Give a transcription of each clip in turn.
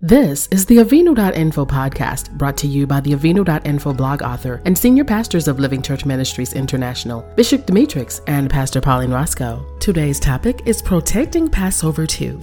This is the Avinu.info podcast brought to you by the Avinu.info blog author and senior pastors of Living Church Ministries International, Bishop Demetrix and Pastor Pauline Roscoe. Today's topic is Protecting Passover 2.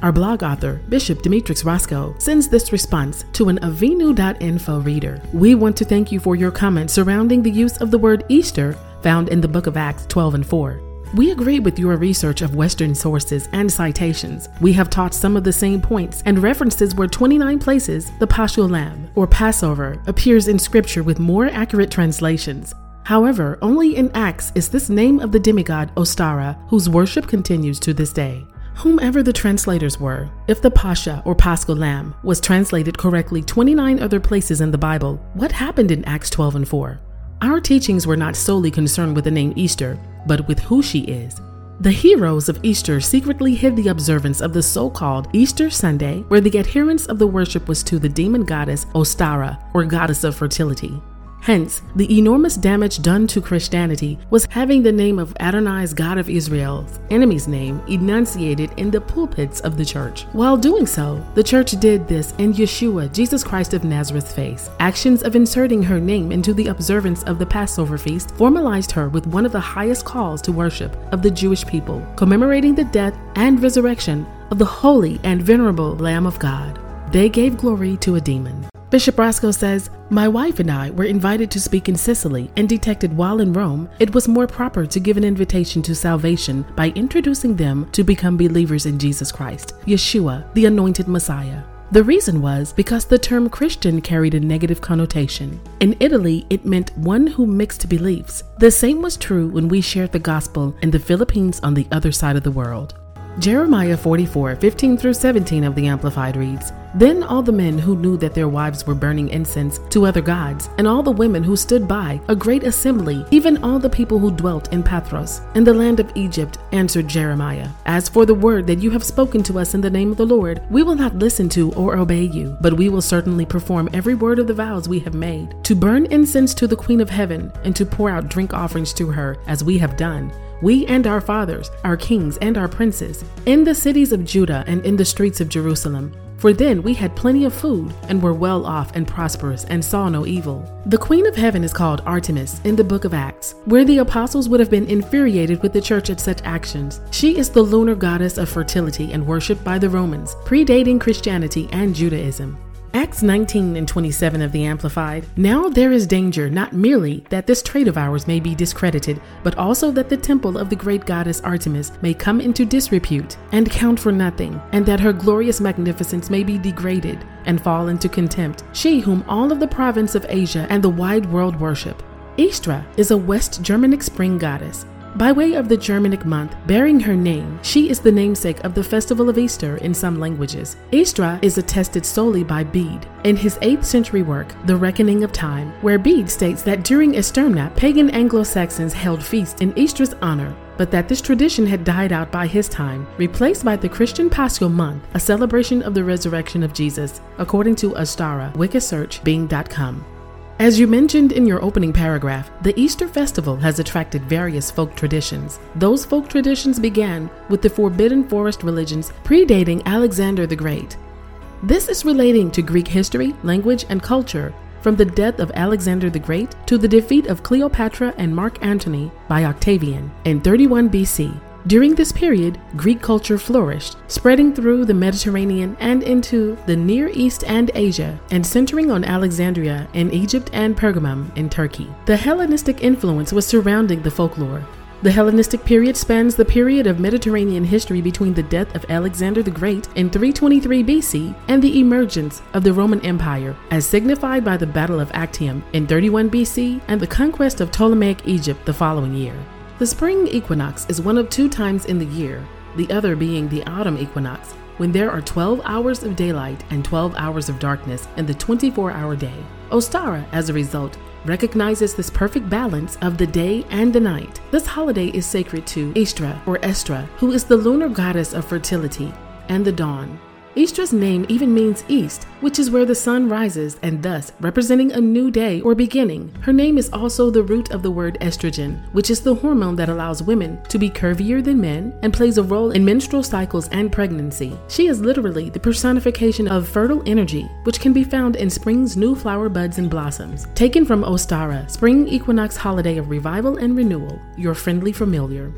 Our blog author, Bishop Demetrix Roscoe, sends this response to an Avinu.info reader. We want to thank you for your comments surrounding the use of the word Easter found in the book of Acts 12 and 4. We agree with your research of Western sources and citations. We have taught some of the same points and references where 29 places the Paschal Lamb, or Passover, appears in Scripture with more accurate translations. However, only in Acts is this name of the demigod Ostara, whose worship continues to this day. Whomever the translators were, if the Pascha or Paschal Lamb was translated correctly 29 other places in the Bible, what happened in Acts 12 and 4? Our teachings were not solely concerned with the name Easter, but with who she is. The heroes of Easter secretly hid the observance of the so called Easter Sunday, where the adherence of the worship was to the demon goddess Ostara, or goddess of fertility. Hence, the enormous damage done to Christianity was having the name of Adonai's God of Israel's enemy's name enunciated in the pulpits of the church. While doing so, the church did this in Yeshua, Jesus Christ of Nazareth's face. Actions of inserting her name into the observance of the Passover feast formalized her with one of the highest calls to worship of the Jewish people, commemorating the death and resurrection of the holy and venerable Lamb of God. They gave glory to a demon. Bishop Roscoe says, My wife and I were invited to speak in Sicily and detected while in Rome it was more proper to give an invitation to salvation by introducing them to become believers in Jesus Christ, Yeshua, the anointed Messiah. The reason was because the term Christian carried a negative connotation. In Italy, it meant one who mixed beliefs. The same was true when we shared the gospel in the Philippines on the other side of the world. Jeremiah 44 15 through 17 of the Amplified reads, Then all the men who knew that their wives were burning incense to other gods, and all the women who stood by, a great assembly, even all the people who dwelt in Pathros, in the land of Egypt, answered Jeremiah, As for the word that you have spoken to us in the name of the Lord, we will not listen to or obey you, but we will certainly perform every word of the vows we have made, to burn incense to the Queen of Heaven, and to pour out drink offerings to her, as we have done we and our fathers, our kings and our princes, in the cities of Judah and in the streets of Jerusalem. For then we had plenty of food and were well off and prosperous and saw no evil. The Queen of Heaven is called Artemis in the book of Acts, where the apostles would have been infuriated with the church at such actions. She is the lunar goddess of fertility and worshipped by the Romans, predating Christianity and Judaism. Acts 19 and 27 of the Amplified. Now there is danger not merely that this trade of ours may be discredited, but also that the temple of the great goddess Artemis may come into disrepute and count for nothing, and that her glorious magnificence may be degraded and fall into contempt, she whom all of the province of Asia and the wide world worship. Istra is a West Germanic spring goddess by way of the Germanic month bearing her name, she is the namesake of the festival of Easter in some languages. Istra is attested solely by Bede in his 8th century work, The Reckoning of Time, where Bede states that during Easterna, pagan Anglo Saxons held feasts in Istra's honor, but that this tradition had died out by his time, replaced by the Christian Paschal Month, a celebration of the resurrection of Jesus, according to Ostara, Wikisearch, Bing.com. As you mentioned in your opening paragraph, the Easter festival has attracted various folk traditions. Those folk traditions began with the Forbidden Forest religions predating Alexander the Great. This is relating to Greek history, language, and culture, from the death of Alexander the Great to the defeat of Cleopatra and Mark Antony by Octavian in 31 BC. During this period, Greek culture flourished, spreading through the Mediterranean and into the Near East and Asia, and centering on Alexandria in Egypt and Pergamum in Turkey. The Hellenistic influence was surrounding the folklore. The Hellenistic period spans the period of Mediterranean history between the death of Alexander the Great in 323 BC and the emergence of the Roman Empire, as signified by the Battle of Actium in 31 BC and the conquest of Ptolemaic Egypt the following year. The spring equinox is one of two times in the year, the other being the autumn equinox, when there are 12 hours of daylight and 12 hours of darkness in the 24 hour day. Ostara, as a result, recognizes this perfect balance of the day and the night. This holiday is sacred to Istra or Estra, who is the lunar goddess of fertility and the dawn. Istra's name even means east, which is where the sun rises and thus representing a new day or beginning. Her name is also the root of the word estrogen, which is the hormone that allows women to be curvier than men and plays a role in menstrual cycles and pregnancy. She is literally the personification of fertile energy, which can be found in spring's new flower buds and blossoms. Taken from Ostara, spring equinox holiday of revival and renewal, your friendly familiar.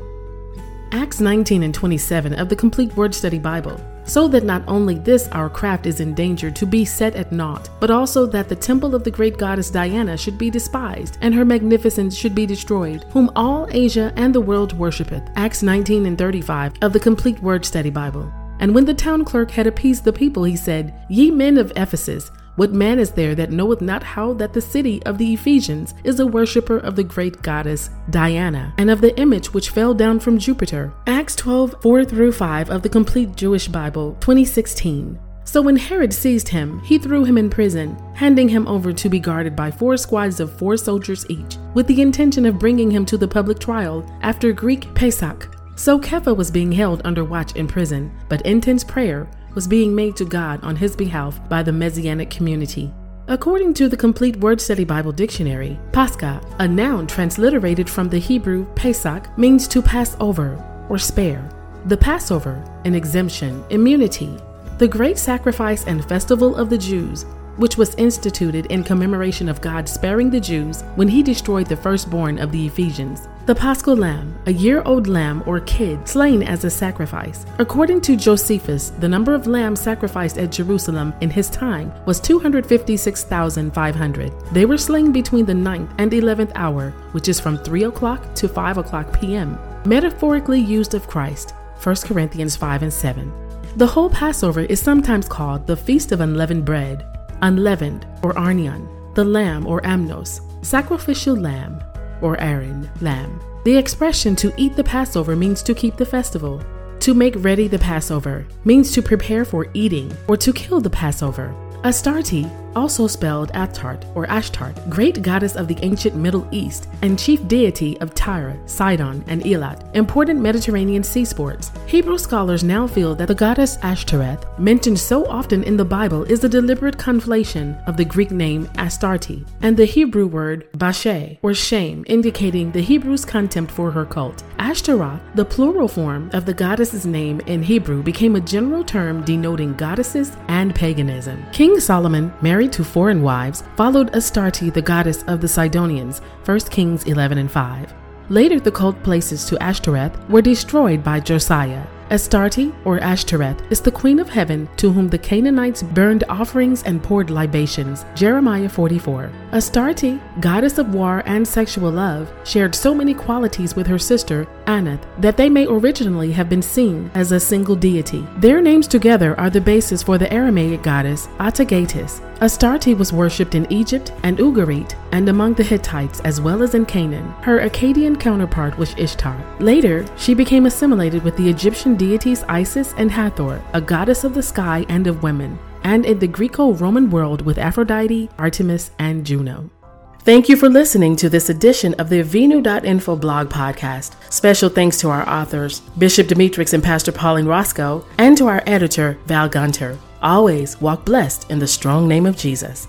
Acts 19 and 27 of the Complete Word Study Bible, so that not only this our craft is in danger to be set at naught, but also that the temple of the great goddess Diana should be despised, and her magnificence should be destroyed, whom all Asia and the world worshipeth. Acts 19 and 35 of the Complete Word Study Bible. And when the town clerk had appeased the people, he said, Ye men of Ephesus, what man is there that knoweth not how that the city of the Ephesians is a worshipper of the great goddess Diana, and of the image which fell down from Jupiter? Acts 12 4 through 5 of the Complete Jewish Bible, 2016. So when Herod seized him, he threw him in prison, handing him over to be guarded by four squads of four soldiers each, with the intention of bringing him to the public trial after Greek Pesach. So Kepha was being held under watch in prison, but intense prayer was being made to God on his behalf by the Messianic community. According to the Complete Word Study Bible Dictionary, Pascha, a noun transliterated from the Hebrew Pesach, means to pass over or spare. The Passover, an exemption, immunity. The great sacrifice and festival of the Jews which was instituted in commemoration of God sparing the Jews when he destroyed the firstborn of the Ephesians. The Paschal Lamb, a year old lamb or kid slain as a sacrifice. According to Josephus, the number of lambs sacrificed at Jerusalem in his time was 256,500. They were slain between the 9th and 11th hour, which is from 3 o'clock to 5 o'clock p.m., metaphorically used of Christ. 1 Corinthians 5 and 7. The whole Passover is sometimes called the Feast of Unleavened Bread unleavened or arnion, the lamb or amnos, sacrificial lamb or Aaron lamb. The expression to eat the Passover means to keep the festival. To make ready the Passover means to prepare for eating or to kill the Passover. Astarte, also spelled Athtart or Ashtart, great goddess of the ancient Middle East and chief deity of Tyre, Sidon, and Elat, important Mediterranean sea sports. Hebrew scholars now feel that the goddess Ashtoreth, mentioned so often in the Bible, is a deliberate conflation of the Greek name Astarte and the Hebrew word Bashe, or shame, indicating the Hebrews' contempt for her cult. Ashtaroth, the plural form of the goddess's name in Hebrew, became a general term denoting goddesses and paganism. King Solomon, married to foreign wives, followed Astarte, the goddess of the Sidonians, 1 Kings 11 and 5. Later, the cult places to Ashtoreth were destroyed by Josiah. Astarte, or Ashtoreth, is the queen of heaven to whom the Canaanites burned offerings and poured libations. Jeremiah 44. Astarte, goddess of war and sexual love, shared so many qualities with her sister, Anath, that they may originally have been seen as a single deity. Their names together are the basis for the Aramaic goddess Atargatis. Astarte was worshipped in Egypt and Ugarit and among the Hittites as well as in Canaan. Her Akkadian counterpart was Ishtar. Later, she became assimilated with the Deities Isis and Hathor, a goddess of the sky and of women, and in the Greco Roman world with Aphrodite, Artemis, and Juno. Thank you for listening to this edition of the Avinu.info blog podcast. Special thanks to our authors, Bishop Demetrix and Pastor Pauline Roscoe, and to our editor, Val Gunter. Always walk blessed in the strong name of Jesus.